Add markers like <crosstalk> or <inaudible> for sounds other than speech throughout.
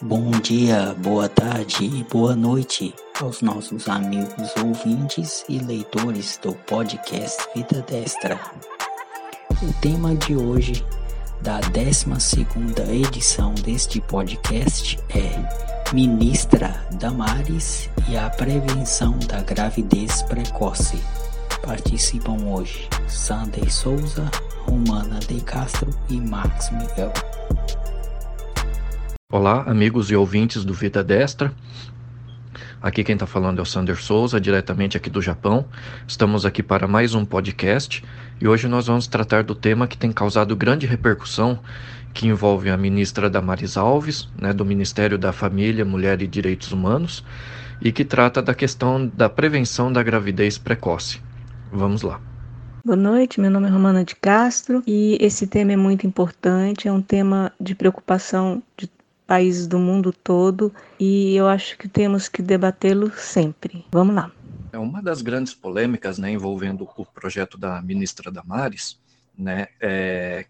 Bom dia, boa tarde e boa noite aos nossos amigos ouvintes e leitores do podcast Vida Destra. O tema de hoje, da 12 edição deste podcast, é Ministra Damares e a Prevenção da Gravidez Precoce. Participam hoje Sander Souza, Romana de Castro e Max Miguel. Olá, amigos e ouvintes do Vida Destra. Aqui quem está falando é o Sander Souza, diretamente aqui do Japão. Estamos aqui para mais um podcast e hoje nós vamos tratar do tema que tem causado grande repercussão, que envolve a ministra Damaris Alves, né, do Ministério da Família, Mulher e Direitos Humanos, e que trata da questão da prevenção da gravidez precoce. Vamos lá. Boa noite, meu nome é Romana de Castro e esse tema é muito importante, é um tema de preocupação de países do mundo todo e eu acho que temos que debatê-lo sempre. Vamos lá. É uma das grandes polêmicas, né, envolvendo o projeto da ministra Damares, né, é,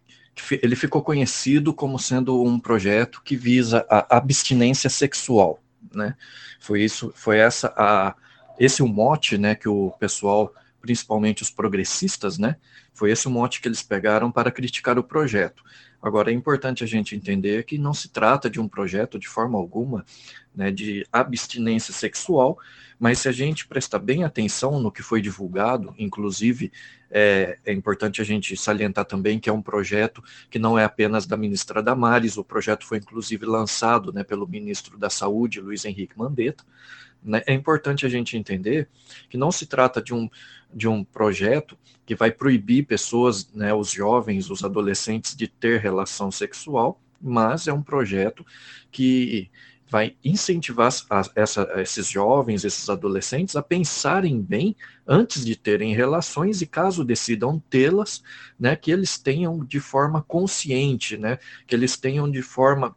ele ficou conhecido como sendo um projeto que visa a abstinência sexual, né? Foi isso, foi essa a esse o mote, né, que o pessoal, principalmente os progressistas, né, foi esse o mote que eles pegaram para criticar o projeto. Agora, é importante a gente entender que não se trata de um projeto, de forma alguma, né, de abstinência sexual, mas se a gente prestar bem atenção no que foi divulgado, inclusive é, é, importante a gente salientar também que é um projeto que não é apenas da ministra Damares, o projeto foi inclusive lançado né, pelo ministro da Saúde, Luiz Henrique Mandetta, né, é importante a gente entender que não se trata de um, de um projeto que vai proibir pessoas, né, os jovens, os adolescentes, de ter relação sexual, mas é um projeto que vai incentivar a, essa, esses jovens, esses adolescentes a pensarem bem antes de terem relações e caso decidam tê-las, né, que eles tenham de forma consciente, né, que eles tenham de forma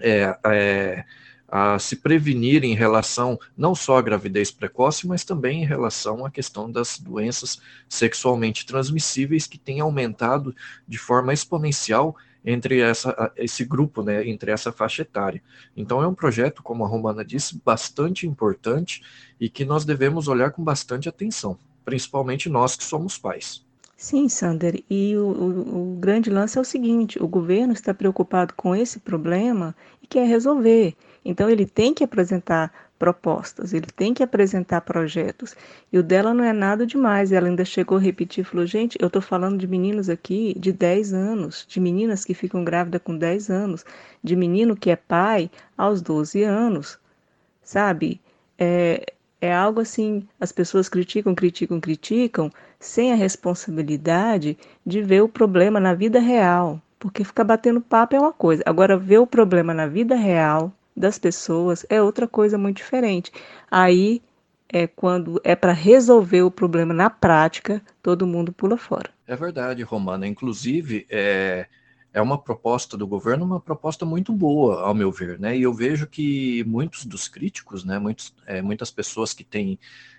é, é, a se prevenir em relação não só à gravidez precoce, mas também em relação à questão das doenças sexualmente transmissíveis que têm aumentado de forma exponencial entre essa, esse grupo, né, entre essa faixa etária. Então é um projeto, como a Romana disse, bastante importante e que nós devemos olhar com bastante atenção, principalmente nós que somos pais. Sim, Sander, e o, o, o, grande lance é o seguinte: o governo está preocupado com esse problema e quer resolver. Então, ele tem que apresentar propostas, ele tem que apresentar projetos. E o dela não é nada demais. Ela ainda chegou a repetir, falou: gente, eu estou falando de meninos aqui de 10 anos, de meninas que ficam grávidas com 10 anos, de menino que é pai aos 12 anos, sabe? É, é algo assim, as pessoas criticam, criticam, criticam, sem a responsabilidade de ver o problema na vida real. Porque ficar batendo papo é uma coisa, agora ver o problema na vida real das pessoas é outra coisa muito diferente. Aí é quando é para resolver o problema na prática, todo mundo pula fora. É verdade, Romana. Inclusive, é, é uma proposta do governo, uma proposta muito boa, ao meu ver, né? E eu vejo que muitos dos críticos, né, muitos, é, muitas pessoas que têm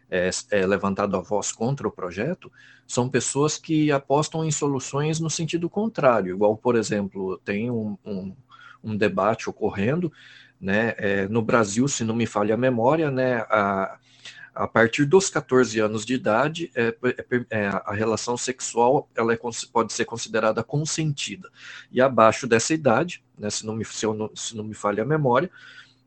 é, é, levantado a voz contra o projeto, são pessoas que apostam em soluções no sentido contrário, igual, por exemplo, tem um, um, um debate ocorrendo, né, é, no Brasil, se não me falha a memória, né, a, a partir dos 14 anos de idade, é, é, é, a relação sexual ela é, pode ser considerada consentida. E abaixo dessa idade, né, se, não me, se, não, se não me falha a memória,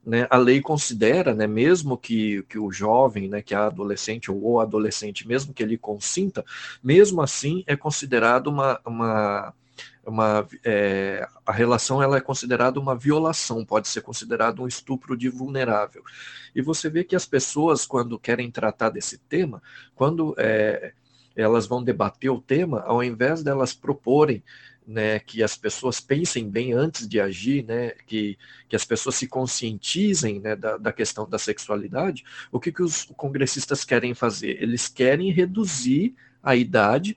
né, a lei considera, né, mesmo que, que o jovem, né, que é adolescente ou o adolescente, mesmo que ele consinta, mesmo assim é considerado uma, uma uma, é, a relação ela é considerada uma violação, pode ser considerado um estupro de vulnerável. E você vê que as pessoas, quando querem tratar desse tema, quando é, elas vão debater o tema, ao invés delas proporem né, que as pessoas pensem bem antes de agir, né, que, que as pessoas se conscientizem né, da, da questão da sexualidade, o que, que os congressistas querem fazer? Eles querem reduzir a idade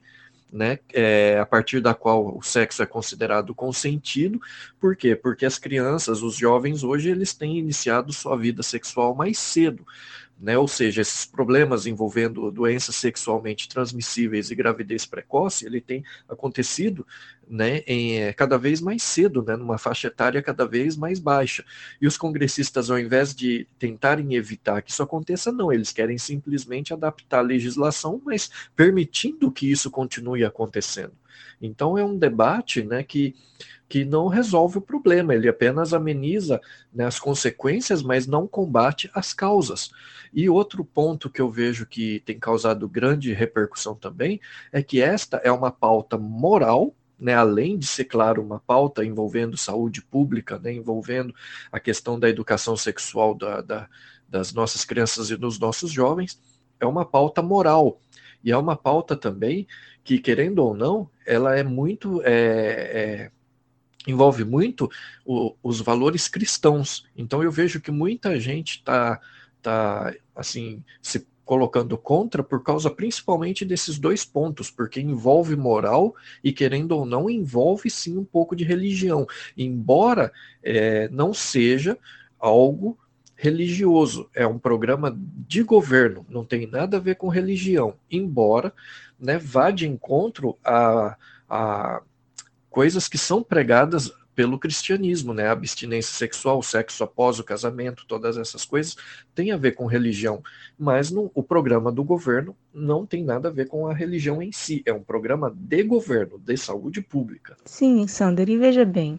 né, é, a partir da qual o sexo é considerado consentido. Por quê? Porque as crianças, os jovens hoje, eles têm iniciado sua vida sexual mais cedo. né? Ou seja, esses problemas envolvendo doenças sexualmente transmissíveis e gravidez precoce, ele tem acontecido, né, em, é, cada vez mais cedo, né, numa faixa etária cada vez mais baixa. E os congressistas, ao invés de tentarem evitar que isso aconteça, não, eles querem simplesmente adaptar a legislação, mas permitindo que isso continue acontecendo. Então é um debate, né, que que não resolve o problema, ele apenas ameniza né, as consequências, mas não combate as causas. E outro ponto que eu vejo que tem causado grande repercussão também é que esta é uma pauta moral, né, além de ser, claro, uma pauta envolvendo saúde pública, né, envolvendo a questão da educação sexual da, da, das nossas crianças e dos nossos jovens, é uma pauta moral. E é uma pauta também que, querendo ou não, ela é muito. É, é, envolve muito o, os valores cristãos. Então eu vejo que muita gente está tá, assim se colocando contra por causa principalmente desses dois pontos, porque envolve moral e, querendo ou não, envolve sim um pouco de religião, embora é, não seja algo religioso, é um programa de governo, não tem nada a ver com religião, embora né, vá de encontro a, a coisas que são pregadas pelo cristianismo, né? A abstinência sexual, o sexo após o casamento, todas essas coisas têm a ver com religião, mas no, o programa do governo não tem nada a ver com a religião em si, é um programa de governo, de saúde pública. Sim, Sander, e veja bem,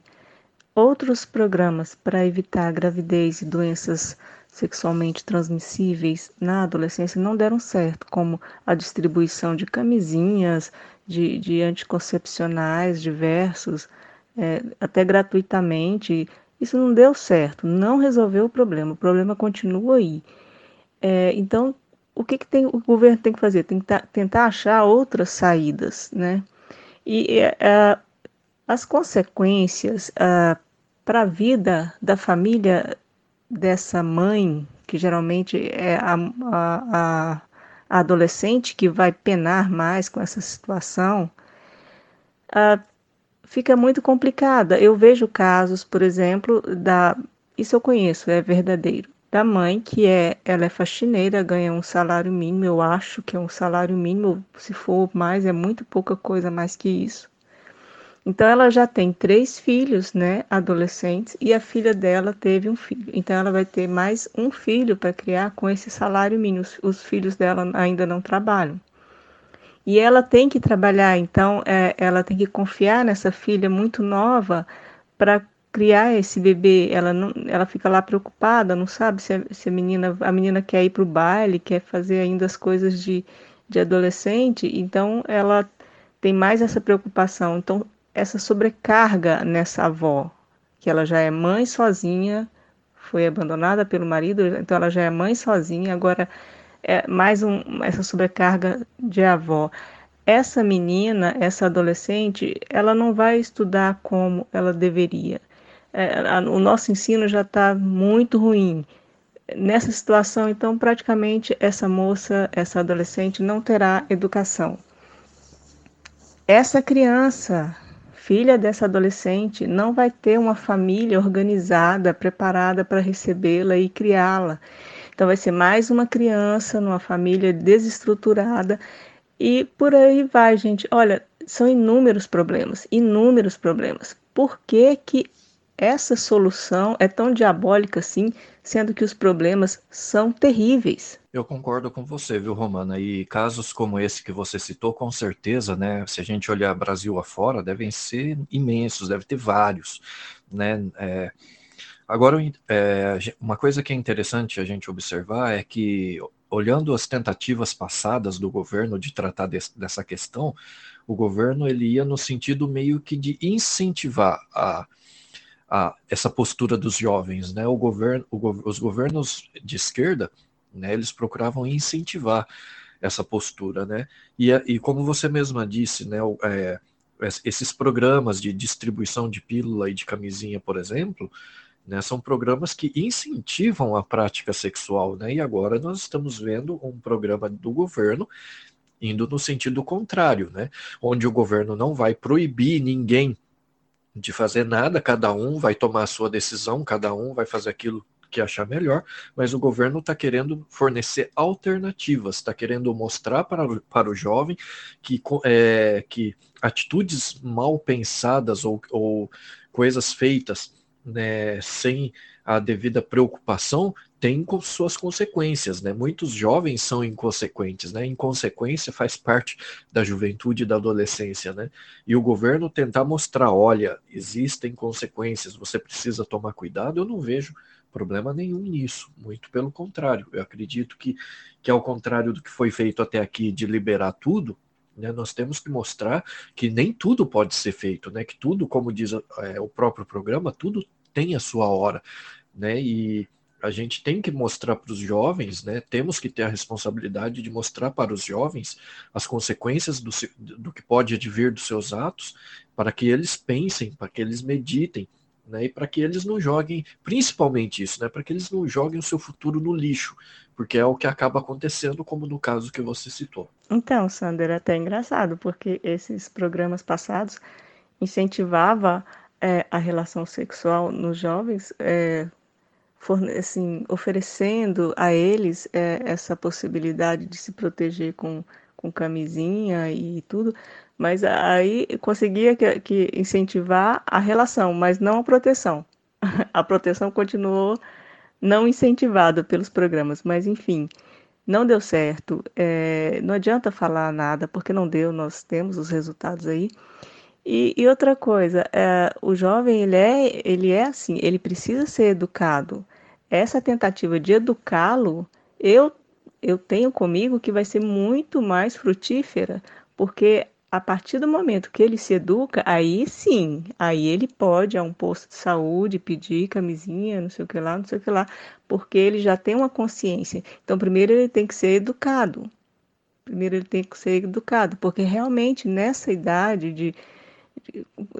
outros programas para evitar gravidez e doenças sexualmente transmissíveis na adolescência não deram certo, como a distribuição de camisinhas, de, de anticoncepcionais diversos, é, até gratuitamente. Isso não deu certo, não resolveu o problema, o problema continua aí. É, então, o que, que tem, o governo tem que fazer? Tem que tentar achar outras saídas, né? E é, as consequências para a vida da família dessa mãe, que geralmente é a, a, a a adolescente que vai penar mais com essa situação, ah, fica muito complicada. Eu vejo casos, por exemplo, da isso eu conheço, é verdadeiro, da mãe que é ela é faxineira, ganha um salário mínimo, eu acho que é um salário mínimo, se for mais é muito pouca coisa mais que isso. Então ela já tem três filhos, né, adolescentes, e a filha dela teve um filho. Então ela vai ter mais um filho para criar com esse salário mínimo. Os filhos dela ainda não trabalham. E ela tem que trabalhar, então é, ela tem que confiar nessa filha muito nova para criar esse bebê. Ela não, ela fica lá preocupada, não sabe se a, se a menina a menina quer ir para o baile, quer fazer ainda as coisas de, de adolescente. Então ela tem mais essa preocupação. Então essa sobrecarga nessa avó, que ela já é mãe sozinha, foi abandonada pelo marido, então ela já é mãe sozinha, agora é mais um, essa sobrecarga de avó. Essa menina, essa adolescente, ela não vai estudar como ela deveria. É, a, o nosso ensino já está muito ruim. Nessa situação, então, praticamente essa moça, essa adolescente não terá educação. Essa criança filha dessa adolescente não vai ter uma família organizada, preparada para recebê-la e criá-la. Então, vai ser mais uma criança numa família desestruturada e por aí vai, gente. Olha, são inúmeros problemas, inúmeros problemas. Por que, que essa solução é tão diabólica assim, sendo que os problemas são terríveis? Eu concordo com você, viu, Romana? E casos como esse que você citou, com certeza, né? Se a gente olhar Brasil afora, devem ser imensos, deve ter vários, né? É, agora, é, uma coisa que é interessante a gente observar é que, olhando as tentativas passadas do governo de tratar dessa questão, o governo ele ia no sentido meio que de incentivar a a, essa postura dos jovens, né? O governo, o, os governos de esquerda né? Eles procuravam incentivar essa postura, né? E, e como você mesma disse, né? É, esses programas de distribuição de pílula e de camisinha, por exemplo, né, são programas que incentivam a prática sexual, né? E agora nós estamos vendo um programa do governo indo no sentido contrário, né? Onde o governo não vai proibir ninguém de fazer nada, cada um vai tomar a sua decisão, cada um vai fazer aquilo que achar melhor, mas o governo está querendo fornecer alternativas, está querendo mostrar para, para o jovem que, é, que atitudes mal pensadas ou, ou coisas feitas né, sem a devida preocupação tem suas consequências, né? Muitos jovens são inconsequentes, né? Inconsequência faz parte da juventude e da adolescência, né? E o governo tentar mostrar, olha, existem consequências, você precisa tomar cuidado, eu não vejo problema nenhum nisso, muito pelo contrário. Eu acredito que, que ao contrário do que foi feito até aqui de liberar tudo, né, nós temos que mostrar que nem tudo pode ser feito, né? Que tudo, como diz é, o próprio programa, tudo tem a sua hora, né? E a gente tem que mostrar para os jovens, né? Temos que ter a responsabilidade de mostrar para os jovens as consequências do, do que pode advir dos seus atos, para que eles pensem, para que eles meditem, né? E para que eles não joguem, principalmente isso, né? Para que eles não joguem o seu futuro no lixo, porque é o que acaba acontecendo, como no caso que você citou. Então, Sander, é até engraçado, porque esses programas passados incentivava é, a relação sexual nos jovens, é, assim, oferecendo a eles é, essa possibilidade de se proteger com, com camisinha e tudo, mas aí conseguia que, que incentivar a relação, mas não a proteção. <laughs> a proteção continuou não incentivada pelos programas, mas enfim, não deu certo. É, não adianta falar nada, porque não deu, nós temos os resultados aí. E, e outra coisa, é, o jovem ele é, ele é assim, ele precisa ser educado. Essa tentativa de educá-lo, eu, eu tenho comigo que vai ser muito mais frutífera, porque a partir do momento que ele se educa, aí sim, aí ele pode ir a um posto de saúde pedir camisinha, não sei o que lá, não sei o que lá, porque ele já tem uma consciência. Então, primeiro ele tem que ser educado. Primeiro ele tem que ser educado, porque realmente nessa idade de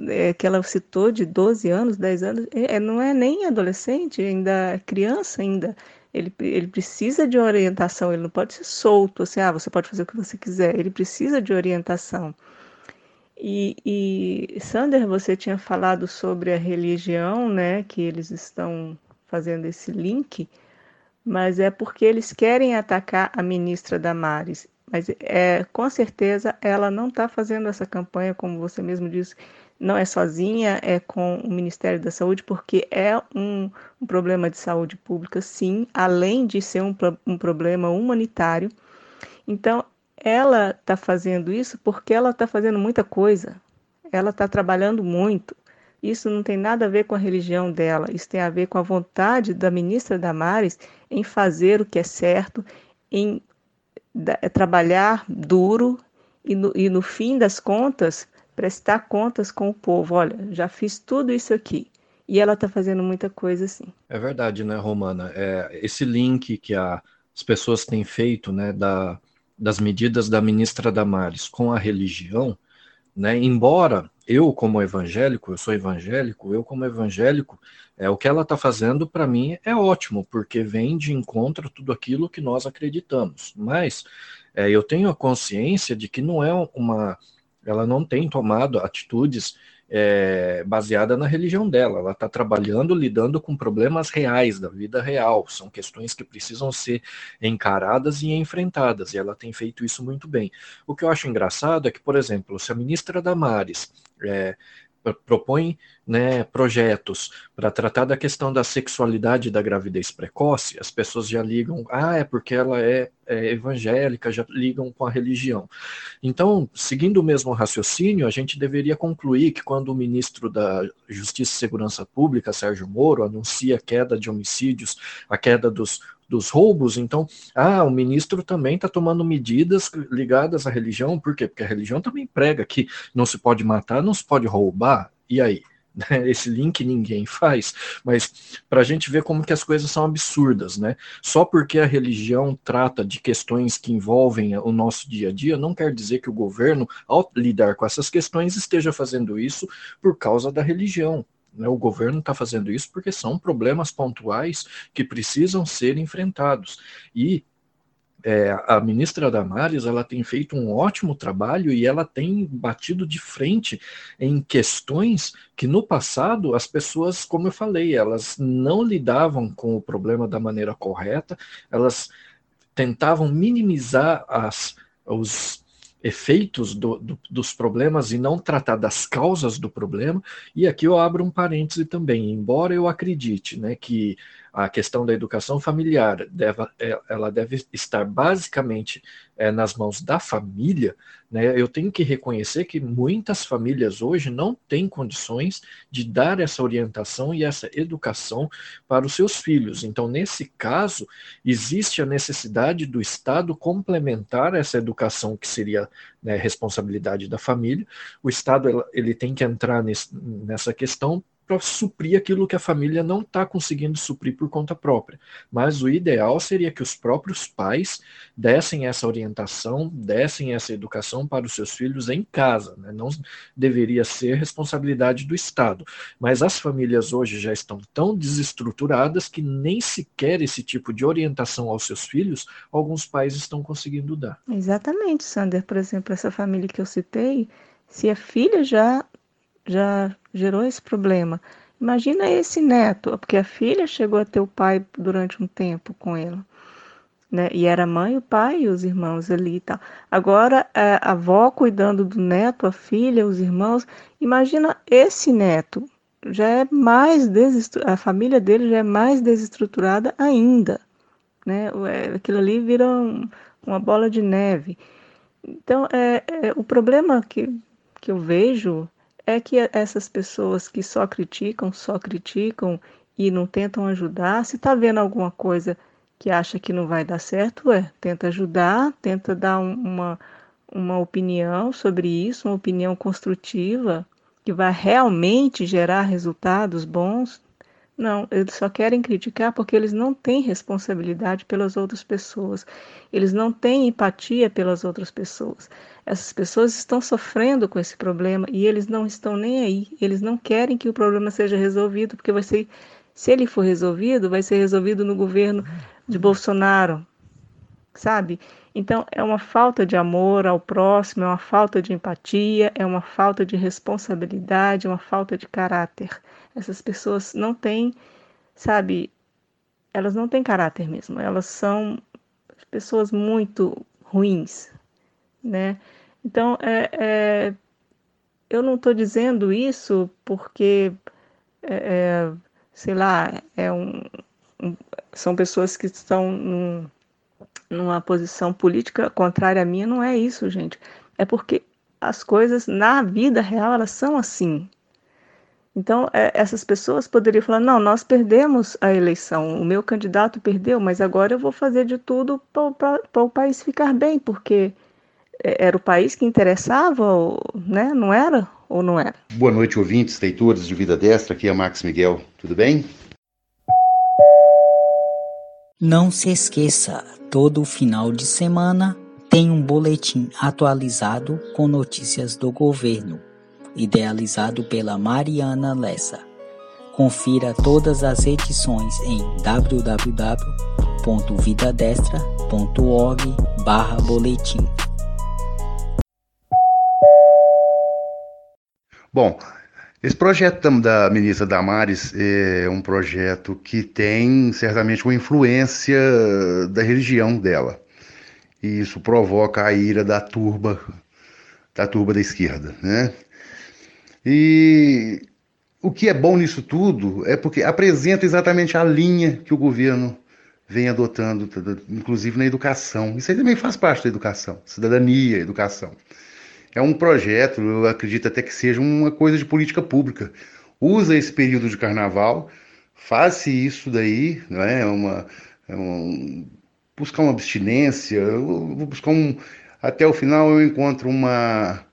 é, que ela citou de 12 anos, 10 anos, é, é, não é nem adolescente, ainda é criança ainda. Ele, ele precisa de orientação, ele não pode ser solto, assim, ah, você pode fazer o que você quiser, ele precisa de orientação. E, e Sander, você tinha falado sobre a religião, né, que eles estão fazendo esse link, mas é porque eles querem atacar a ministra Damares. Mas é, com certeza ela não está fazendo essa campanha, como você mesmo disse, não é sozinha, é com o Ministério da Saúde, porque é um, um problema de saúde pública, sim, além de ser um, um problema humanitário. Então, ela está fazendo isso porque ela está fazendo muita coisa, ela está trabalhando muito. Isso não tem nada a ver com a religião dela, isso tem a ver com a vontade da ministra Damares em fazer o que é certo, em trabalhar duro e no, e no fim das contas prestar contas com o povo. Olha, já fiz tudo isso aqui. E ela está fazendo muita coisa assim. É verdade, né, Romana? É, esse link que a, as pessoas têm feito, né, da, das medidas da ministra Damares com a religião, né, embora eu, como evangélico, eu sou evangélico, eu, como evangélico, é, o que ela está fazendo, para mim, é ótimo, porque vem de encontro tudo aquilo que nós acreditamos. Mas é, eu tenho a consciência de que não é uma. Ela não tem tomado atitudes é, baseada na religião dela. Ela está trabalhando, lidando com problemas reais da vida real. São questões que precisam ser encaradas e enfrentadas, e ela tem feito isso muito bem. O que eu acho engraçado é que, por exemplo, se a ministra Damares é, propõe né, projetos para tratar da questão da sexualidade da gravidez precoce, as pessoas já ligam, ah, é porque ela é, é, evangélica, já ligam com a religião. Então, seguindo o mesmo raciocínio, a gente deveria concluir que quando o ministro da Justiça e Segurança Pública, Sérgio Moro, anuncia a queda de homicídios, a queda dos dos roubos, então, ah, o ministro também está tomando medidas ligadas à religião, por quê? Porque a religião também prega que não se pode matar, não se pode roubar, e aí? <laughs> Esse link ninguém faz, mas para a gente ver como que as coisas são absurdas, né? Só porque a religião trata de questões que envolvem o nosso dia a dia, não quer dizer que o governo, ao lidar com essas questões, esteja fazendo isso por causa da religião. Né? O governo está fazendo isso porque são problemas pontuais que precisam ser enfrentados. E é, a ministra Damares ela tem feito um ótimo trabalho e ela tem batido de frente em questões que no passado as pessoas, como eu falei, elas não lidavam com o problema da maneira correta, elas tentavam minimizar as, os efeitos do, do, dos problemas e não tratar das causas do problema. E aqui eu abro um parêntese também, embora eu acredite né, que a questão da educação familiar deve, é, ela deve estar basicamente é, nas mãos da família, né, eu tenho que reconhecer que muitas famílias hoje não têm condições de dar essa orientação e essa educação para os seus filhos. Então, nesse caso, existe a necessidade do Estado complementar essa educação que seria né, responsabilidade da família. O Estado ele tem que entrar nesse, nessa questão para suprir aquilo que a família não está conseguindo suprir por conta própria. Mas o ideal seria que os próprios pais dessem essa orientação, dessem essa educação para os seus filhos em casa. Né? Não deveria ser responsabilidade do Estado. Mas as famílias hoje já estão tão desestruturadas que nem sequer esse tipo de orientação aos seus filhos alguns pais estão conseguindo dar. Exatamente, Sander. Por exemplo, essa família que eu citei, se a filha já já gerou esse problema. Imagina esse neto, porque a filha chegou a ter o pai durante um tempo com ele. Né? E era a mãe, o pai e os irmãos ali e tal. Agora, a avó cuidando do neto, a filha, os irmãos. Imagina esse neto, já é mais a família dele já é mais desestruturada ainda. Né? É, aquilo ali vira um, uma bola de neve. Então, é, é, o problema que, que eu vejo é que essas pessoas que só criticam, só criticam e não tentam ajudar, se está vendo alguma coisa que acha que não vai dar certo, é, tenta ajudar, tenta dar uma, uma opinião sobre isso, uma opinião construtiva, que vai realmente gerar resultados bons, não, eles só querem criticar porque eles não têm responsabilidade pelas outras pessoas. Eles não têm empatia pelas outras pessoas. Essas pessoas estão sofrendo com esse problema e eles não estão nem aí. Eles não querem que o problema seja resolvido, porque vai ser, se ele for resolvido, vai ser resolvido no governo de Bolsonaro, sabe? Então é uma falta de amor ao próximo, é uma falta de empatia, é uma falta de responsabilidade, é uma falta de caráter. Essas pessoas não têm, sabe, elas não têm caráter mesmo, elas são pessoas muito ruins, né? Então, é, é eu não estou dizendo isso porque, é, é, sei lá, é um, um, são pessoas que estão num, numa posição política contrária à minha, não é isso, gente. É porque as coisas na vida real elas são assim. Então, é, essas pessoas poderiam falar: não, nós perdemos a eleição, o meu candidato perdeu, mas agora eu vou fazer de tudo para o país ficar bem, porque era o país que interessava, né? não era ou não era? Boa noite, ouvintes, leitores de Vida Destra, aqui é Max Miguel, tudo bem? Não se esqueça, todo final de semana tem um boletim atualizado com notícias do governo idealizado pela Mariana Lessa. Confira todas as edições em www.vidadestra.org/boletim. Bom, esse projeto da ministra Damares é um projeto que tem certamente uma influência da religião dela. E isso provoca a ira da turba, da turba da esquerda, né? E o que é bom nisso tudo é porque apresenta exatamente a linha que o governo vem adotando, inclusive na educação. Isso aí também faz parte da educação, cidadania, educação. É um projeto, eu acredito até que seja uma coisa de política pública. Usa esse período de carnaval, faz isso daí, não é? Uma, é buscar uma abstinência, vou buscar um. Até o final eu encontro uma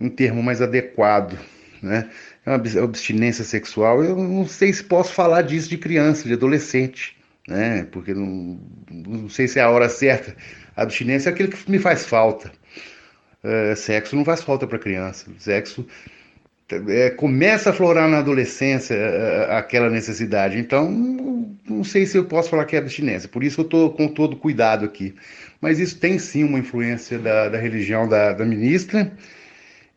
um termo mais adequado, né? É uma abstinência sexual. Eu não sei se posso falar disso de criança, de adolescente, né? Porque não, não sei se é a hora certa. A abstinência é aquilo que me faz falta. É, sexo não faz falta para criança. Sexo é, começa a florar na adolescência é, é, aquela necessidade. Então, não sei se eu posso falar que é abstinência, por isso eu estou com todo cuidado aqui. Mas isso tem sim uma influência da, da religião da, da ministra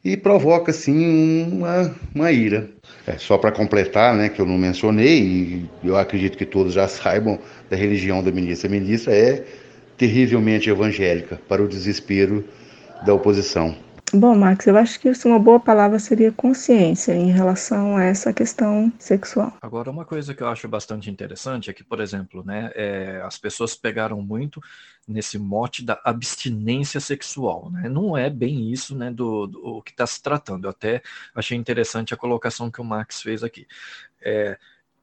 e provoca sim uma, uma ira. É, só para completar, né, que eu não mencionei, e eu acredito que todos já saibam da religião da ministra. A ministra é terrivelmente evangélica, para o desespero da oposição. Bom, Max, eu acho que uma boa palavra seria consciência em relação a essa questão sexual. Agora, uma coisa que eu acho bastante interessante é que, por exemplo, né, é, as pessoas pegaram muito nesse mote da abstinência sexual. Né? Não é bem isso né, do, do que está se tratando. Eu até achei interessante a colocação que o Max fez aqui. É,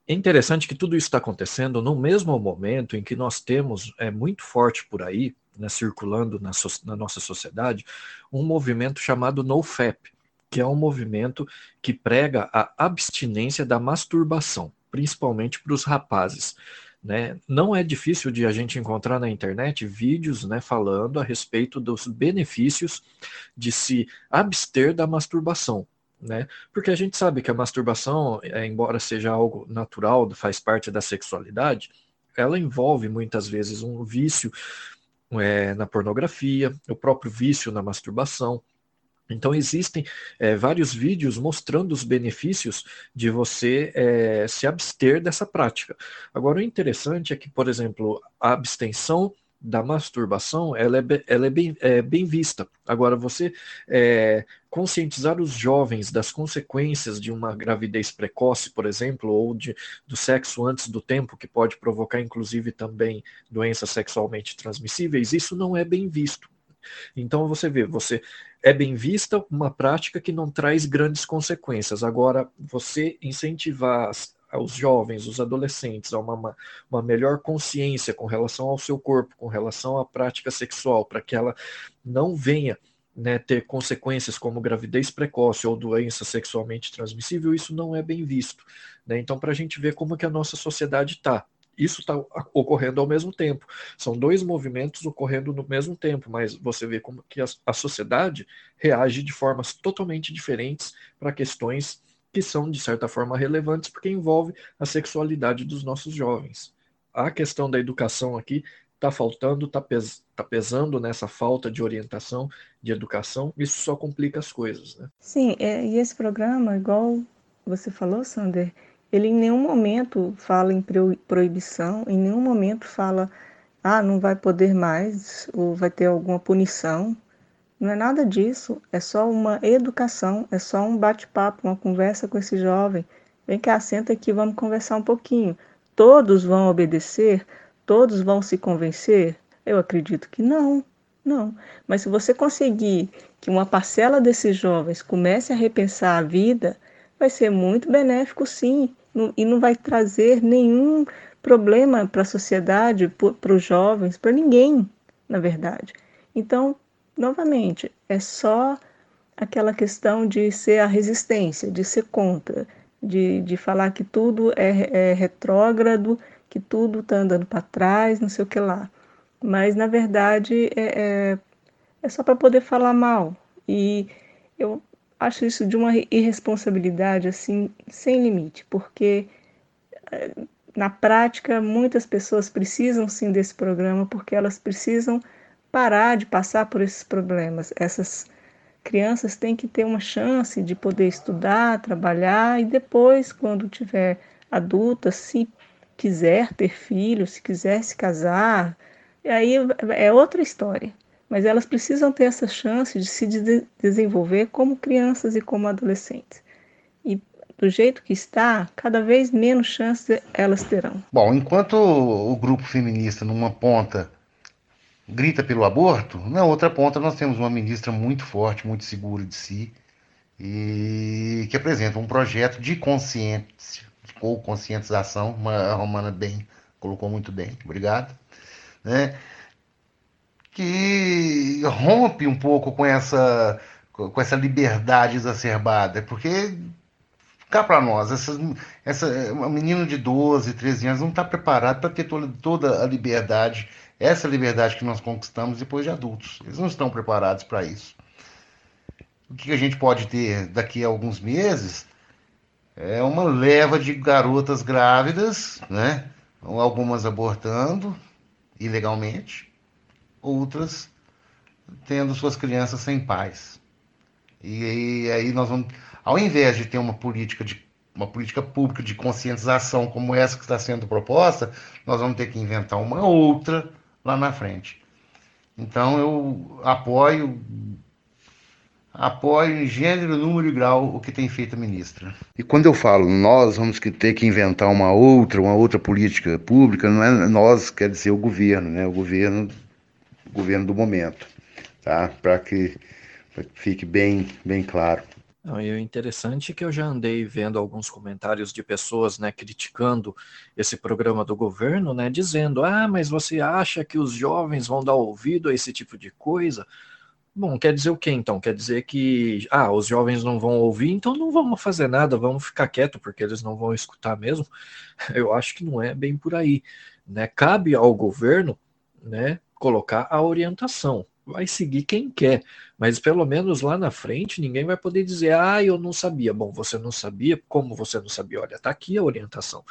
é interessante que tudo isso está acontecendo no mesmo momento em que nós temos é muito forte por aí né, circulando na, so, na nossa sociedade, um movimento chamado NoFap, que é um movimento que prega a abstinência da masturbação, principalmente para os rapazes. Né? Não é difícil de a gente encontrar na internet vídeos né, falando a respeito dos benefícios de se abster da masturbação. Né? Porque a gente sabe que a masturbação, é, embora seja algo natural, faz parte da sexualidade, ela envolve muitas vezes um vício é, na pornografia, o próprio vício na masturbação. Então, existem é, vários vídeos mostrando os benefícios de você é, se abster dessa prática. Agora, o interessante é que, por exemplo, a abstenção da masturbação ela é, ela é, bem, é bem vista. Agora, você é, conscientizar os jovens das consequências de uma gravidez precoce, por exemplo, ou de, do sexo antes do tempo, que pode provocar, inclusive, também doenças sexualmente transmissíveis, isso não é bem visto. Então, você vê, você é bem vista uma prática que não traz grandes consequências. Agora, você incentivar aos jovens, os adolescentes, a uma, uma melhor consciência com relação ao seu corpo, com relação à prática sexual, para que ela não venha né, ter consequências como gravidez precoce ou doença sexualmente transmissível, isso não é bem visto. Né? Então, para a gente ver como que a nossa sociedade está. Isso está ocorrendo ao mesmo tempo. São dois movimentos ocorrendo no mesmo tempo, mas você vê como que a, a sociedade reage de formas totalmente diferentes para questões que são, de certa forma, relevantes porque envolve a sexualidade dos nossos jovens. A questão da educação aqui está faltando, está pes tá pesando nessa falta de orientação, de educação, isso só complica as coisas. Né? Sim, é, e esse programa, igual você falou, Sander, ele em nenhum momento fala em proibição, em nenhum momento fala, ah, não vai poder mais, ou vai ter alguma punição. Não é nada disso, é só uma educação, é só um bate-papo, uma conversa com esse jovem. Vem cá, senta aqui, vamos conversar um pouquinho. Todos vão obedecer? Todos vão se convencer? Eu acredito que não, não. Mas se você conseguir que uma parcela desses jovens comece a repensar a vida, vai ser muito benéfico, sim, e não vai trazer nenhum problema para a sociedade, para os jovens, para ninguém, na verdade. Então, novamente, é só aquela questão de ser a resistência, de ser contra, de, de falar que tudo é, é retrógrado, que tudo está andando para trás, não sei o que lá. Mas, na verdade, é, é, é só para poder falar mal. E eu acho isso de uma irresponsabilidade assim sem limite, porque é, na prática muitas pessoas precisam sim desse programa porque elas precisam parar de passar por esses problemas. Essas crianças têm que ter uma chance de poder estudar, trabalhar e depois, quando tiver adulta, se quiser ter filhos, se quiser se casar, aí é outra história. Mas elas precisam ter essa chance de se de desenvolver como crianças e como adolescentes. E do jeito que está, cada vez menos chances elas terão. Bom, enquanto o grupo feminista numa ponta grita pelo aborto, na outra ponta nós temos uma ministra muito forte, muito segura de si, e que apresenta um projeto de consciência ou conscientização, a Romana bem colocou muito bem, obrigado, né? que rompe um pouco com essa com essa liberdade exacerbada, porque cá para nós, essa, essa, um menino de 12, 13 anos não está preparado para ter toda, toda a liberdade essa liberdade que nós conquistamos depois de adultos. Eles não estão preparados para isso. O que a gente pode ter daqui a alguns meses é uma leva de garotas grávidas, né? algumas abortando ilegalmente, outras tendo suas crianças sem pais. E aí, nós vamos, ao invés de ter uma política de uma política pública de conscientização como essa que está sendo proposta, nós vamos ter que inventar uma outra lá na frente. Então eu apoio apoio em gênero, número e grau o que tem feito a ministra. E quando eu falo nós vamos ter que inventar uma outra, uma outra política pública, não é nós, quer dizer o governo, né? O governo, o governo do momento, tá? Para que, que fique bem, bem claro. Não, e o interessante é que eu já andei vendo alguns comentários de pessoas, né, criticando esse programa do governo, né, dizendo: "Ah, mas você acha que os jovens vão dar ouvido a esse tipo de coisa?" Bom, quer dizer o quê então? Quer dizer que, ah, os jovens não vão ouvir, então não vamos fazer nada, vamos ficar quieto porque eles não vão escutar mesmo? <laughs> Eu acho que não é bem por aí, né? Cabe ao governo, né, colocar a orientação vai seguir quem quer, mas pelo menos lá na frente ninguém vai poder dizer, ah, eu não sabia. Bom, você não sabia, como você não sabia? Olha, tá aqui a orientação.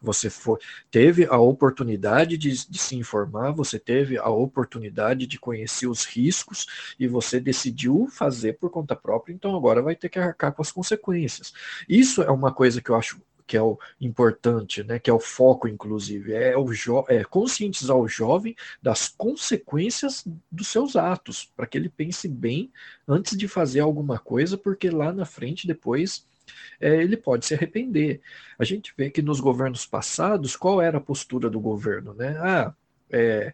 Você foi, teve a oportunidade de, de, se informar, você teve a oportunidade de conhecer os riscos e você decidiu fazer por conta própria, então agora vai ter que arcar com as consequências. Isso é uma coisa que eu acho que é o importante, né, que é o foco, inclusive, é, o é conscientizar o jovem das consequências dos seus atos, para que ele pense bem antes de fazer alguma coisa, porque lá na frente, depois, é, ele pode se arrepender. A gente vê que nos governos passados, qual era a postura do governo? Né? Ah, é,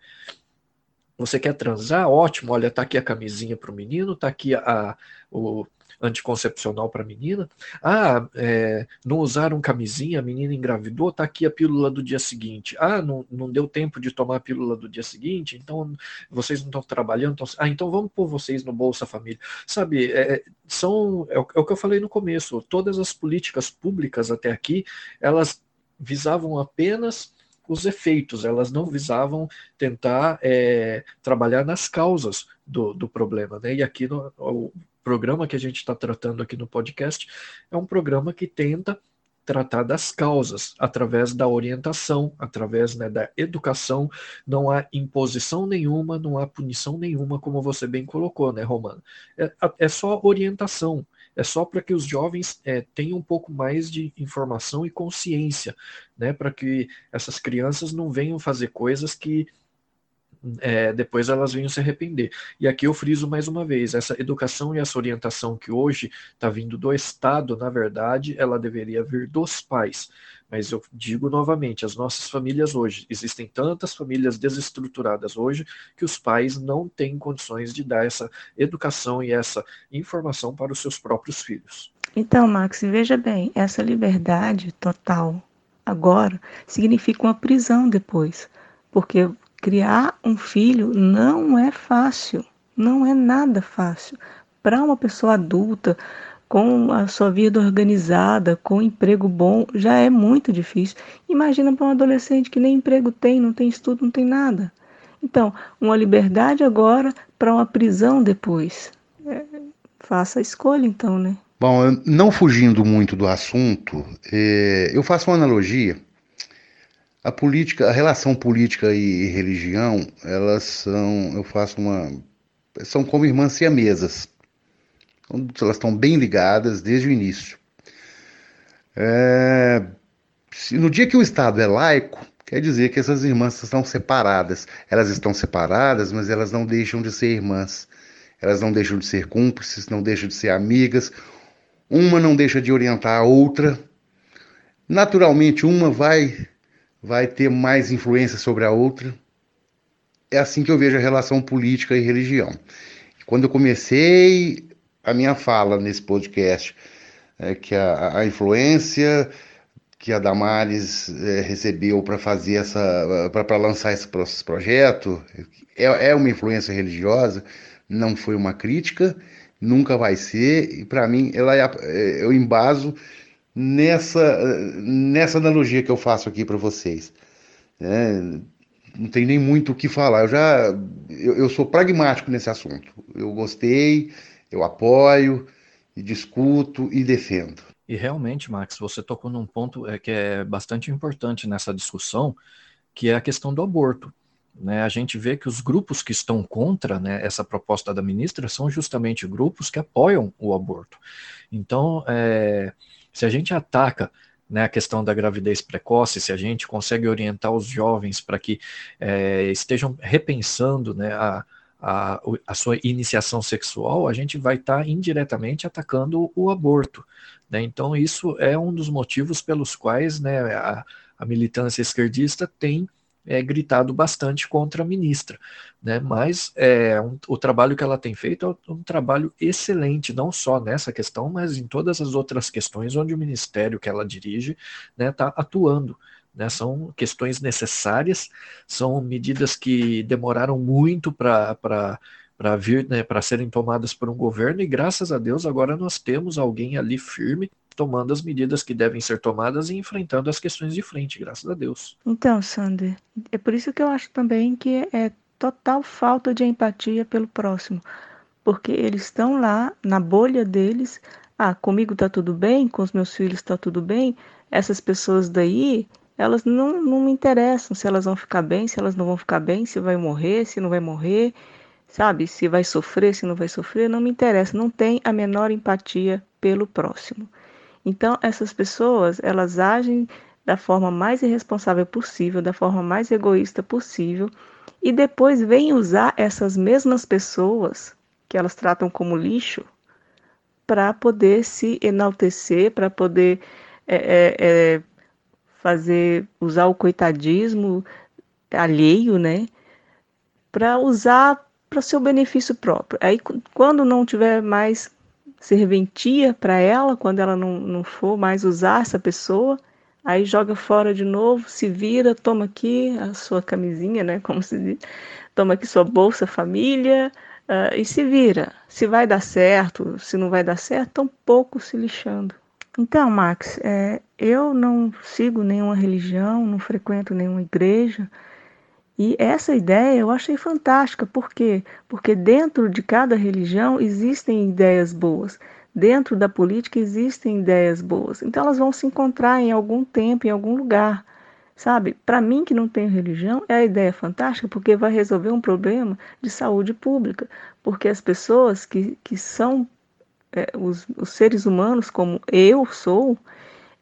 você quer transar? Ótimo, olha, tá aqui a camisinha para o menino, tá aqui a, o, anticoncepcional para a menina. Ah, é, não usaram camisinha, a menina engravidou, tá aqui a pílula do dia seguinte. Ah, não, não deu tempo de tomar a pílula do dia seguinte, então vocês não estão trabalhando. Então, ah, então vamos pôr vocês no Bolsa Família. Sabe, é, são, é, é o que eu falei no começo, todas as políticas públicas até aqui, elas visavam apenas os efeitos, elas não visavam tentar é, trabalhar nas causas do, do problema. Né? E aqui no, o, programa que a gente está tratando aqui no podcast é um programa que tenta tratar das causas através da orientação, através né, da educação. Não há imposição nenhuma, não há punição nenhuma, como você bem colocou, né, Romano? É, é só orientação. É só para que os jovens é, tenham um pouco mais de informação e consciência, né, para que essas crianças não venham fazer coisas que é, depois elas venham se arrepender. E aqui eu friso mais uma vez: essa educação e essa orientação que hoje está vindo do Estado, na verdade, ela deveria vir dos pais. Mas eu digo novamente: as nossas famílias hoje, existem tantas famílias desestruturadas hoje que os pais não têm condições de dar essa educação e essa informação para os seus próprios filhos. Então, Max, veja bem: essa liberdade total agora significa uma prisão depois. Porque Criar um filho não é fácil, não é nada fácil. Para uma pessoa adulta, com a sua vida organizada, com um emprego bom, já é muito difícil. Imagina para um adolescente que nem emprego tem, não tem estudo, não tem nada. Então, uma liberdade agora para uma prisão depois. É, faça a escolha, então, né? Bom, não fugindo muito do assunto, é, eu faço uma analogia a política, a relação política e religião, elas são, eu faço uma, são como irmãs siamesas. Elas estão bem ligadas desde o início. É, no dia que o Estado é laico, quer dizer que essas irmãs estão separadas. Elas estão separadas, mas elas não deixam de ser irmãs. Elas não deixam de ser cúmplices, não deixam de ser amigas. Uma não deixa de orientar a outra. Naturalmente, uma vai vai ter mais influência sobre a outra. É assim que eu vejo a relação política e religião. Quando eu comecei a minha fala nesse podcast, é que a, a influência que a Damares é, recebeu para fazer essa, para lançar esse projeto, é, é uma influência religiosa, não foi uma crítica, nunca vai ser, e para mim ela é, é, eu embaso nessa, nessa analogia que eu faço aqui para vocês. É, não tem nem muito o que falar. Eu já eu, eu, sou pragmático nesse assunto. Eu gostei, eu apoio, e discuto e defendo. E realmente, Max, você tocou num ponto é, que é bastante importante nessa discussão, que é a questão do aborto. Né, a gente vê que os grupos que estão contra né, essa proposta da ministra são justamente grupos que apoiam o aborto. Então, é, se a gente ataca né, a questão da gravidez precoce, se a gente consegue orientar os jovens para que é, estejam repensando né, a, a, a, sua iniciação sexual, a gente vai estar tá indiretamente atacando o aborto. Né? Então, isso é um dos motivos pelos quais né, a, a militância esquerdista tem é, gritado bastante contra a ministra, né? Mas é, um, o trabalho que ela tem feito é um trabalho excelente, não só nessa questão, mas em todas as outras questões onde o ministério que ela dirige está né, tá atuando. Né, são questões necessárias, são medidas que demoraram muito para para vir, né, para serem tomadas por um governo, e graças a Deus agora nós temos alguém ali firme tomando as medidas que devem ser tomadas e enfrentando as questões de frente, graças a Deus. Então, Sander, é por isso que eu acho também que é total falta de empatia pelo próximo, porque eles estão lá na bolha deles. Ah, comigo tá tudo bem, com os meus filhos tá tudo bem. Essas pessoas daí, elas não, não me interessam se elas vão ficar bem, se elas não vão ficar bem, se vai morrer, se não vai morrer, sabe? Se vai sofrer, se não vai sofrer, não me interessa. Não tem a menor empatia pelo próximo. Então, essas pessoas, elas agem da forma mais irresponsável possível, da forma mais egoísta possível, e depois vêm usar essas mesmas pessoas que elas tratam como lixo para poder se enaltecer, para poder é, é, é, fazer usar o coitadismo alheio, né? Para usar para seu benefício próprio. Aí, quando não tiver mais serventia para ela quando ela não, não for mais usar essa pessoa. Aí joga fora de novo, se vira, toma aqui a sua camisinha, né? Como se diz, toma aqui sua bolsa família uh, e se vira. Se vai dar certo, se não vai dar certo, tão pouco se lixando. Então, Max, é, eu não sigo nenhuma religião, não frequento nenhuma igreja, e essa ideia eu achei fantástica, por quê? Porque dentro de cada religião existem ideias boas, dentro da política existem ideias boas. Então elas vão se encontrar em algum tempo, em algum lugar. Sabe, para mim que não tenho religião, é a ideia fantástica porque vai resolver um problema de saúde pública. Porque as pessoas que, que são é, os, os seres humanos, como eu sou,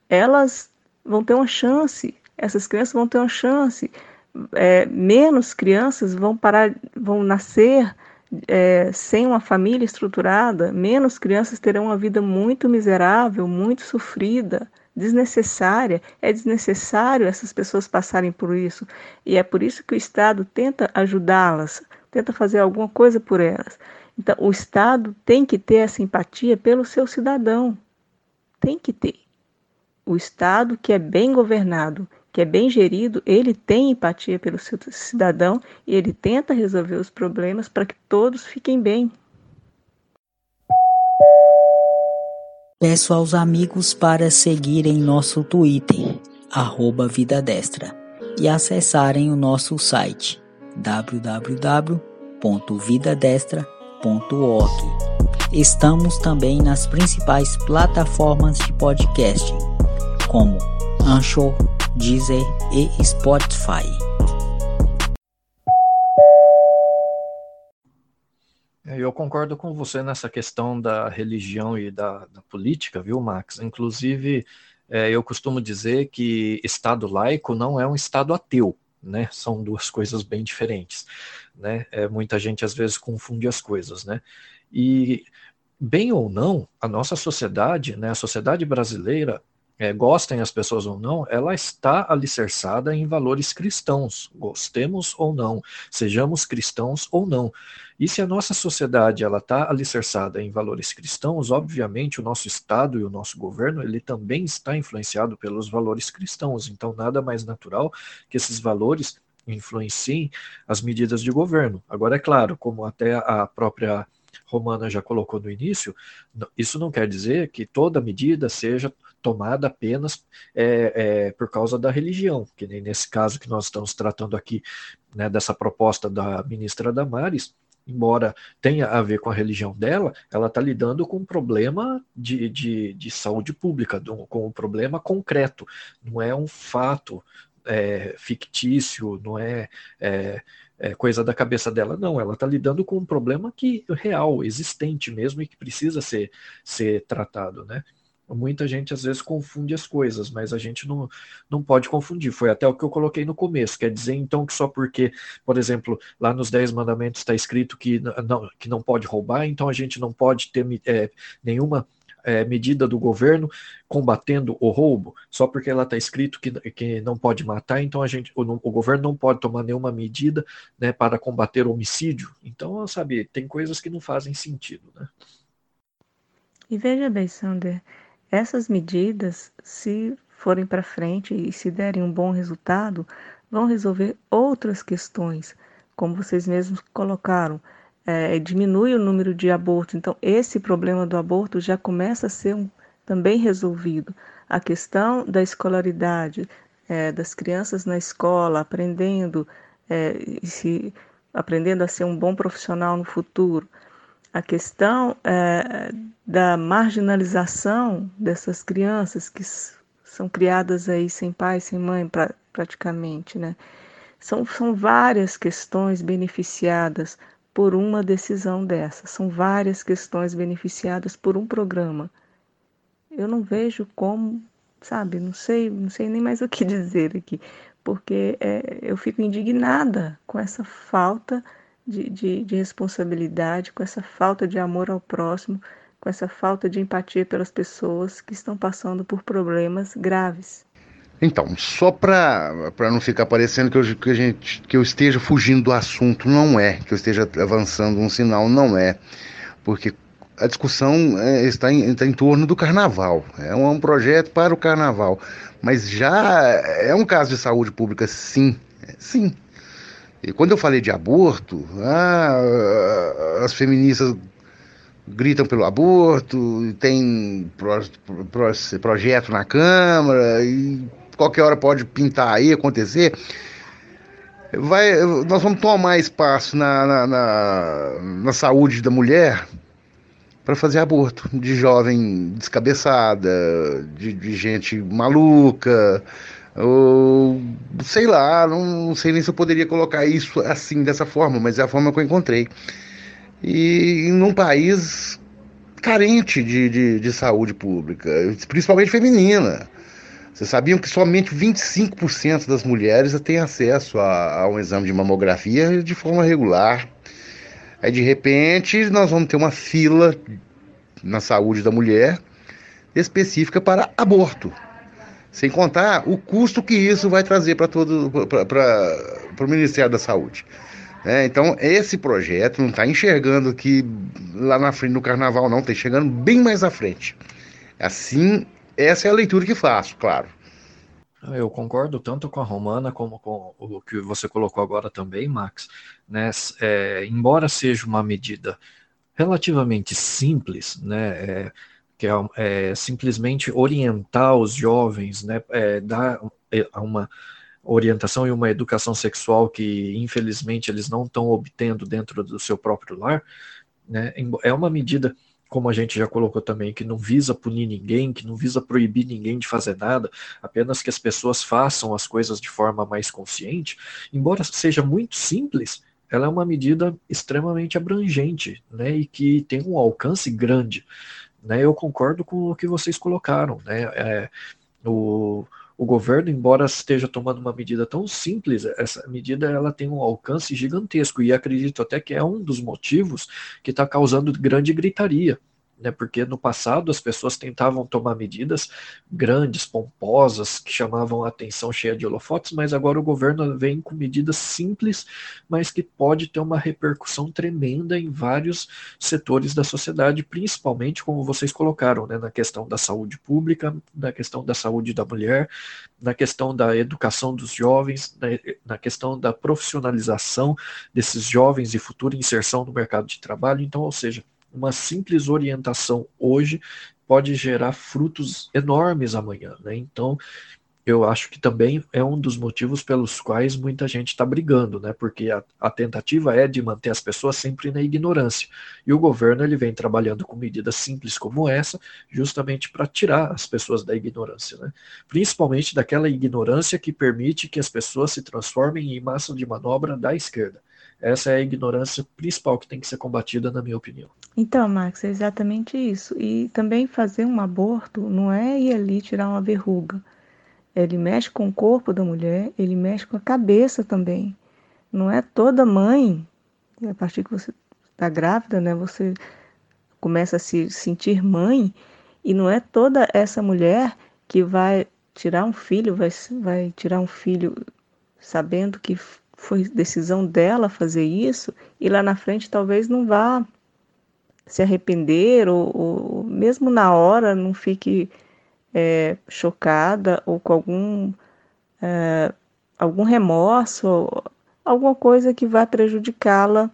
elas vão ter uma chance, essas crianças vão ter uma chance é, menos crianças vão parar, vão nascer é, sem uma família estruturada, menos crianças terão uma vida muito miserável, muito sofrida, desnecessária. É desnecessário essas pessoas passarem por isso. E é por isso que o Estado tenta ajudá-las, tenta fazer alguma coisa por elas. Então, o Estado tem que ter essa empatia pelo seu cidadão. Tem que ter. O Estado que é bem governado, que é bem gerido, ele tem empatia pelo seu cidadão e ele tenta resolver os problemas para que todos fiquem bem. Peço aos amigos para seguirem nosso Twitter, arroba e acessarem o nosso site www.vidadestra.org. Estamos também nas principais plataformas de podcasting, como Anchor, Deezer e Spotify. É, eu concordo com você nessa questão da religião e da, da política, viu, Max? Inclusive, é, eu costumo dizer que Estado laico não é um Estado ateu, né? São duas coisas bem diferentes, né? É, muita gente às vezes confunde as coisas, né? E bem ou não, a nossa sociedade, né, a sociedade brasileira, é, gostem as pessoas ou não, ela está alicerçada em valores cristãos, gostemos ou não, sejamos cristãos ou não. E se a nossa sociedade ela está alicerçada em valores cristãos, obviamente o nosso Estado e o nosso governo ele também está influenciado pelos valores cristãos. Então nada mais natural que esses valores influenciem as medidas de governo. Agora é claro, como até a própria Romana já colocou no início, isso não quer dizer que toda medida seja tomada apenas é, é, por causa da religião, que nem nesse caso que nós estamos tratando aqui, né, dessa proposta da ministra Damares, embora tenha a ver com a religião dela, ela está lidando com um problema de, de, de saúde pública, com um problema concreto, não é um fato é, fictício, não é, é, é, coisa da cabeça dela, não. Ela está lidando com um problema que real, existente mesmo e que precisa ser, ser tratado, né? Muita gente às vezes confunde as coisas, mas a gente não, não pode confundir. Foi até o que eu coloquei no começo. Quer dizer, então, que só porque, por exemplo, lá nos Dez Mandamentos está escrito que não, que não pode roubar, então a gente não pode ter é, nenhuma é, medida do governo combatendo o roubo, só porque ela está escrito que, que não pode matar, então a gente, o, o, governo não pode tomar nenhuma medida né, para combater homicídio. Então, sabe, tem coisas que não fazem sentido. Né? E veja bem, Sander, essas medidas, se forem para frente e se derem um bom resultado, vão resolver outras questões, como vocês mesmos colocaram. É, diminui o número de abortos. Então, esse problema do aborto já começa a ser um, também resolvido. A questão da escolaridade, é, das crianças na escola, aprendendo, é, se, aprendendo a ser um bom profissional no futuro a questão é, da marginalização dessas crianças que são criadas aí sem pai, sem mãe, pra, praticamente, né? São, são várias questões beneficiadas por uma decisão dessa, são várias questões beneficiadas por um programa. Eu não vejo como, sabe, não sei, não sei nem mais o que <laughs> dizer aqui, porque é, eu fico indignada com essa falta de, de, de responsabilidade, com essa falta de amor ao próximo, com essa falta de empatia pelas pessoas que estão passando por problemas graves. Então, só para não ficar parecendo que eu, que, a gente, que eu esteja fugindo do assunto, não é. Que eu esteja avançando um sinal, não é. Porque a discussão é, está, em, está em torno do carnaval. É um, um, projeto para o carnaval. Mas já é um caso de saúde pública, sim. Sim. E quando eu falei de aborto, ah, as feministas gritam pelo aborto, tem pro, pro, projeto na Câmara, e qualquer hora pode pintar aí, acontecer. Vai, nós vamos tomar espaço na, na, na, na saúde da mulher para fazer aborto, de jovem descabeçada, de, de gente maluca, ou sei lá, não, sei nem se eu poderia colocar isso assim, dessa forma, mas é a forma que eu encontrei. E num país carente de, de, de saúde pública, principalmente feminina. Vocês sabiam que somente 25% das mulheres têm acesso a, a, um exame de mamografia de forma regular. Aí, de repente, nós vamos ter uma fila na saúde da mulher específica para aborto. Sem contar o custo que isso vai trazer para todo para o Ministério da Saúde. É, então, esse projeto não está enxergando que lá na frente do carnaval, não, está enxergando bem mais à frente. Assim, essa é a leitura que faço, claro. Eu concordo tanto com a Romana como com o que você colocou agora também, Max. Né? É, embora seja uma medida relativamente simples, né? É, que é, é simplesmente orientar os jovens, né, é, dar é, uma orientação e uma educação sexual que infelizmente eles não estão obtendo dentro do seu próprio lar, né, é uma medida como a gente já colocou também, que não visa punir ninguém, que não visa proibir ninguém de fazer nada, apenas que as pessoas façam as coisas de forma mais consciente, embora seja muito simples, ela é uma medida extremamente abrangente, né, e que tem um alcance grande né, eu concordo com o que vocês colocaram. Né, é, o, o governo, embora esteja tomando uma medida tão simples, essa medida ela tem um alcance gigantesco e acredito até que é um dos motivos que está causando grande gritaria né, porque no passado as pessoas tentavam tomar medidas grandes, pomposas, que chamavam a atenção cheia de holofotes, mas agora o governo vem com medidas simples, mas que pode ter uma repercussão tremenda em vários setores da sociedade, principalmente, como vocês colocaram, né, na questão da saúde pública, na questão da saúde da mulher, na questão da educação dos jovens, na, na questão da profissionalização desses jovens e futura inserção no mercado de trabalho. Então, ou seja, uma simples orientação hoje pode gerar frutos enormes amanhã. Né? Então, eu acho que também é um dos motivos pelos quais muita gente está brigando, né? Porque a, a, tentativa é de manter as pessoas sempre na ignorância. E o governo ele vem trabalhando com medidas simples como essa, justamente para tirar as pessoas da ignorância, né? Principalmente daquela ignorância que permite que as pessoas se transformem em massa de manobra da esquerda. Essa é a ignorância principal que tem que ser combatida, na minha opinião. Então, Max, é exatamente isso. E também fazer um aborto não é ir ali tirar uma verruga ele mexe com o corpo da mulher, ele mexe com a cabeça também. Não é toda mãe, a partir que você está grávida, né, você começa a se sentir mãe, e não é toda essa mulher que vai tirar um filho, vai, vai tirar um filho sabendo que foi decisão dela fazer isso, e lá na frente talvez não vá se arrepender, ou, ou mesmo na hora não fique é, chocada ou com algum, é, algum remorso, alguma coisa que vai prejudicá-la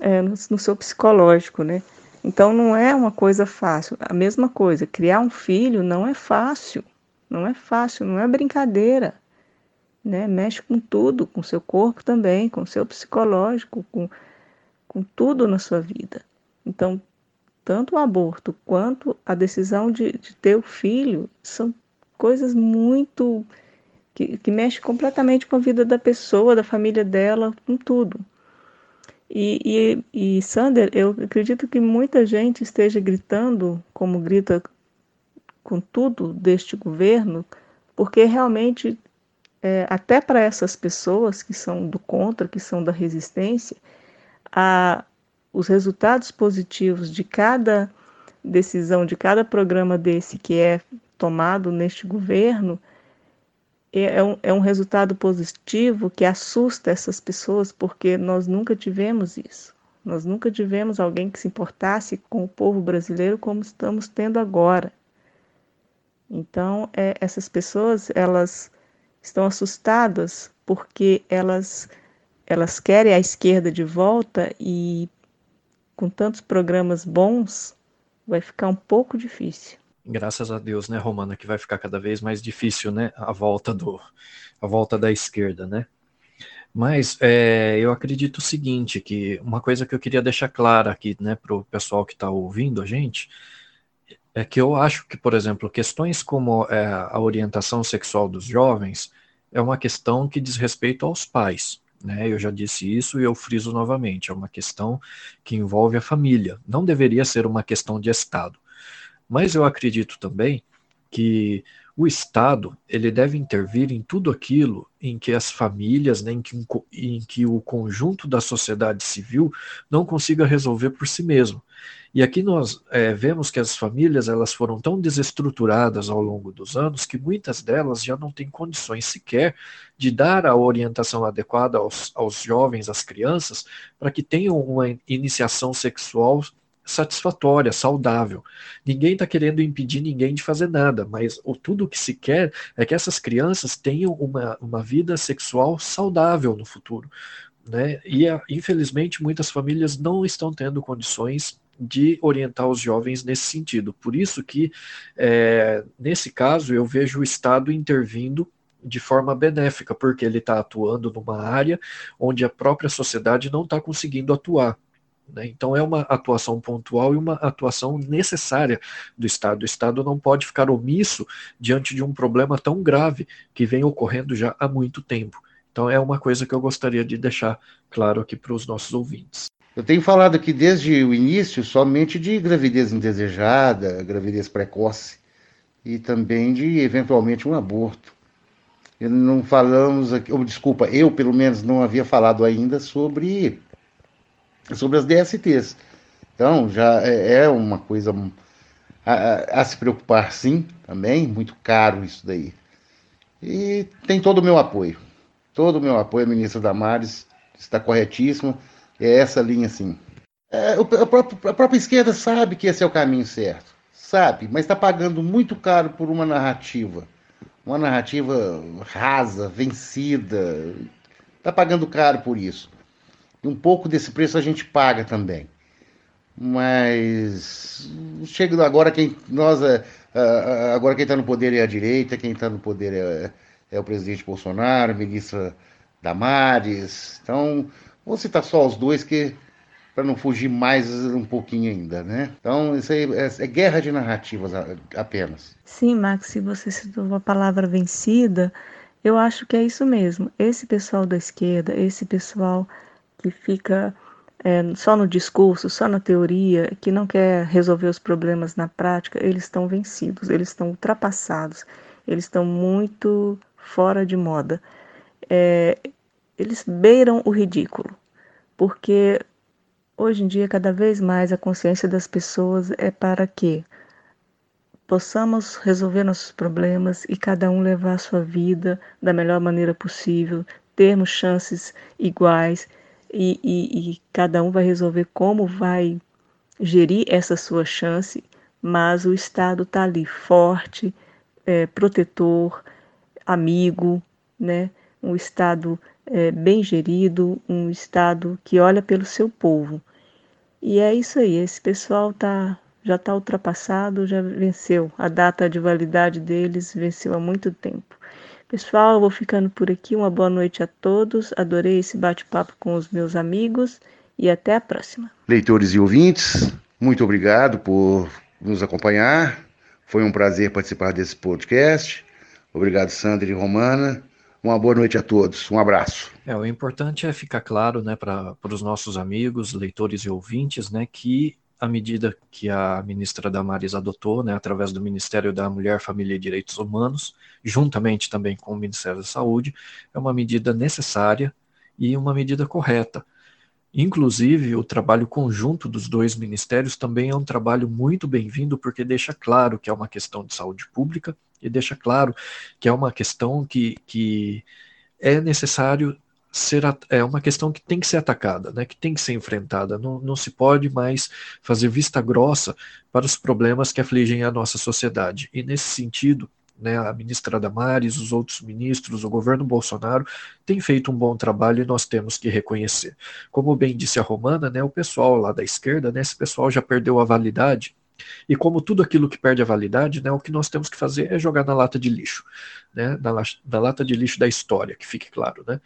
é, no, no seu psicológico, né? Então não é uma coisa fácil. A mesma coisa, criar um filho não é fácil. Não é fácil, não é brincadeira. Né? Mexe com tudo, com seu corpo também, com seu psicológico, com, com tudo na sua vida. Então, tanto o aborto quanto a decisão de, de ter o filho são coisas muito que, que mexem completamente com a vida da pessoa, da família dela, com tudo. E, e, e Sander, eu acredito que muita gente esteja gritando, como grita com tudo deste governo, porque realmente, é, até para essas pessoas que são do contra, que são da resistência, a, os resultados positivos de cada decisão, de cada programa desse que é tomado neste governo, é, é um, é um resultado positivo que assusta essas pessoas, porque nós nunca tivemos isso. Nós nunca tivemos alguém que se importasse com o povo brasileiro como estamos tendo agora. Então, é, essas pessoas, elas estão assustadas porque elas, elas querem a esquerda de volta e com tantos programas bons, vai ficar um pouco difícil. Graças a Deus, né, Romana, que vai ficar cada vez mais difícil, né, a volta do, a volta da esquerda, né? Mas é, eu acredito o seguinte, que uma coisa que eu queria deixar clara aqui, né, para o pessoal que está ouvindo a gente, é que eu acho que, por exemplo, questões como é, a orientação sexual dos jovens é uma questão que diz respeito aos pais. Né? Eu já disse isso e eu friso novamente. É uma questão que envolve a família. Não deveria ser uma questão de Estado. Mas eu acredito também que o Estado ele deve intervir em tudo aquilo em que as famílias, né, em, que, em que o conjunto da sociedade civil não consiga resolver por si mesmo. E aqui nós é, vemos que as famílias elas foram tão desestruturadas ao longo dos anos que muitas delas já não têm condições sequer de dar a orientação adequada aos, aos jovens, às crianças, para que tenham uma iniciação sexual satisfatória, saudável. Ninguém está querendo impedir ninguém de fazer nada, mas o, tudo que se quer é que essas crianças tenham uma, uma vida sexual saudável no futuro. Né? E infelizmente muitas famílias não estão tendo condições de orientar os jovens nesse sentido. Por isso que, é, nesse caso, eu vejo o Estado intervindo de forma benéfica, porque ele está atuando numa área onde a própria sociedade não está conseguindo atuar. Né? Então, é uma atuação pontual e uma atuação necessária do Estado. O Estado não pode ficar omisso diante de um problema tão grave que vem ocorrendo já há muito tempo. Então, é uma coisa que eu gostaria de deixar claro aqui para os nossos ouvintes. Eu tenho falado aqui desde o início somente de gravidez indesejada, gravidez precoce e também de eventualmente um aborto. Não falamos aqui, ou, desculpa, eu pelo menos não havia falado ainda sobre sobre as DSTs. Então já é, é uma coisa a, a, a se preocupar sim, também, muito caro isso daí. E tem todo o meu apoio. Todo o meu apoio, ministra Damares, está corretíssimo é essa linha assim. É, a, própria, a, própria, esquerda sabe que esse é o caminho certo, sabe, mas está pagando muito caro por uma narrativa, uma narrativa rasa, vencida, está pagando caro por isso. E um pouco desse preço a gente paga também. Mas chega agora quem nós é, é, agora quem está no poder é a direita, quem está no poder é, é o presidente Bolsonaro, ministra Damares. Então, vou citar só os dois que para não fugir mais um pouquinho ainda, né? Então, isso aí é, é guerra de narrativas apenas. Sim, Max, se você citou a palavra vencida, eu acho que é isso mesmo. Esse pessoal da esquerda, esse pessoal que fica é, só no discurso, só na teoria, que não quer resolver os problemas na prática, eles estão vencidos, eles estão ultrapassados, eles estão muito fora de moda. É, eles beiram o ridículo, porque hoje em dia, cada vez mais, a consciência das pessoas é para que possamos resolver nossos problemas e cada um levar a sua vida da melhor maneira possível, termos chances iguais e, e, e cada um vai resolver como vai gerir essa sua chance, mas o Estado está ali forte, é, protetor, amigo, né? um Estado é, bem gerido, um Estado que olha pelo seu povo. E é isso aí, esse pessoal tá, já está ultrapassado, já venceu. A data de validade deles venceu há muito tempo. Pessoal, eu vou ficando por aqui. Uma boa noite a todos. Adorei esse bate-papo com os meus amigos e até a próxima. Leitores e ouvintes, muito obrigado por nos acompanhar. Foi um prazer participar desse podcast. Obrigado, Sandra e Romana. Uma boa noite a todos. Um abraço. É, o importante é ficar claro, né, para os nossos amigos, leitores e ouvintes, né, que a medida que a ministra Damares adotou, né, através do Ministério da Mulher, Família e Direitos Humanos, juntamente também com o Ministério da Saúde, é uma medida necessária e uma medida correta. Inclusive, o trabalho conjunto dos dois ministérios também é um trabalho muito bem-vindo, porque deixa claro que é uma questão de saúde pública e deixa claro que é uma questão que, que é necessário ser é uma questão que tem que ser atacada, né, que tem que ser enfrentada. Não, não se pode mais fazer vista grossa para os problemas que afligem a nossa sociedade. E nesse sentido, né, a ministra Damares, os outros ministros, o governo Bolsonaro tem feito um bom trabalho e nós temos que reconhecer. Como bem disse a Romana, né, o pessoal lá da esquerda, né, esse pessoal já perdeu a validade e como tudo aquilo que perde a validade, né, o que nós temos que fazer é jogar na lata de lixo, né, na, na lata de lixo da história, que fique claro, né.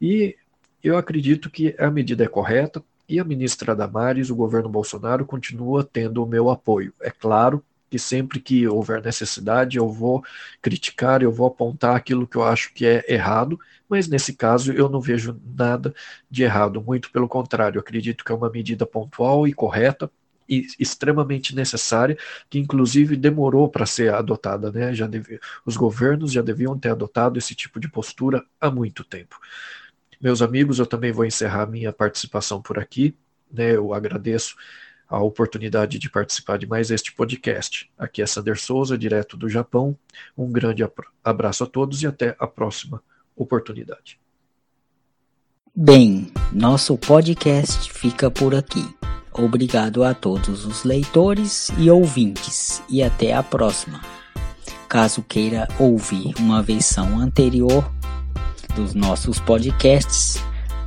E eu acredito que a medida é correta e a ministra Damares, o governo Bolsonaro, continua tendo o meu apoio. É claro que sempre que houver necessidade eu vou criticar, eu vou apontar aquilo que eu acho que é errado, mas nesse caso eu não vejo nada de errado, muito pelo contrário, acredito que é uma medida pontual e correta extremamente necessária, que inclusive demorou para ser adotada, né? Já deve, os governos já deviam ter adotado esse tipo de postura há muito tempo. Meus amigos, eu também vou encerrar minha participação por aqui. Né, eu agradeço a oportunidade de participar de mais este podcast. Aqui é Sander Souza, direto do Japão. Um grande abraço a todos e até a próxima oportunidade. Bem, nosso podcast fica por aqui. Obrigado a todos os leitores e ouvintes e até a próxima. Caso queira ouvir uma versão anterior, dos nossos podcasts,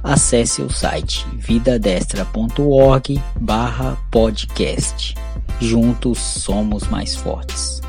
acesse o site vidadestra.org/podcast. Juntos somos mais fortes.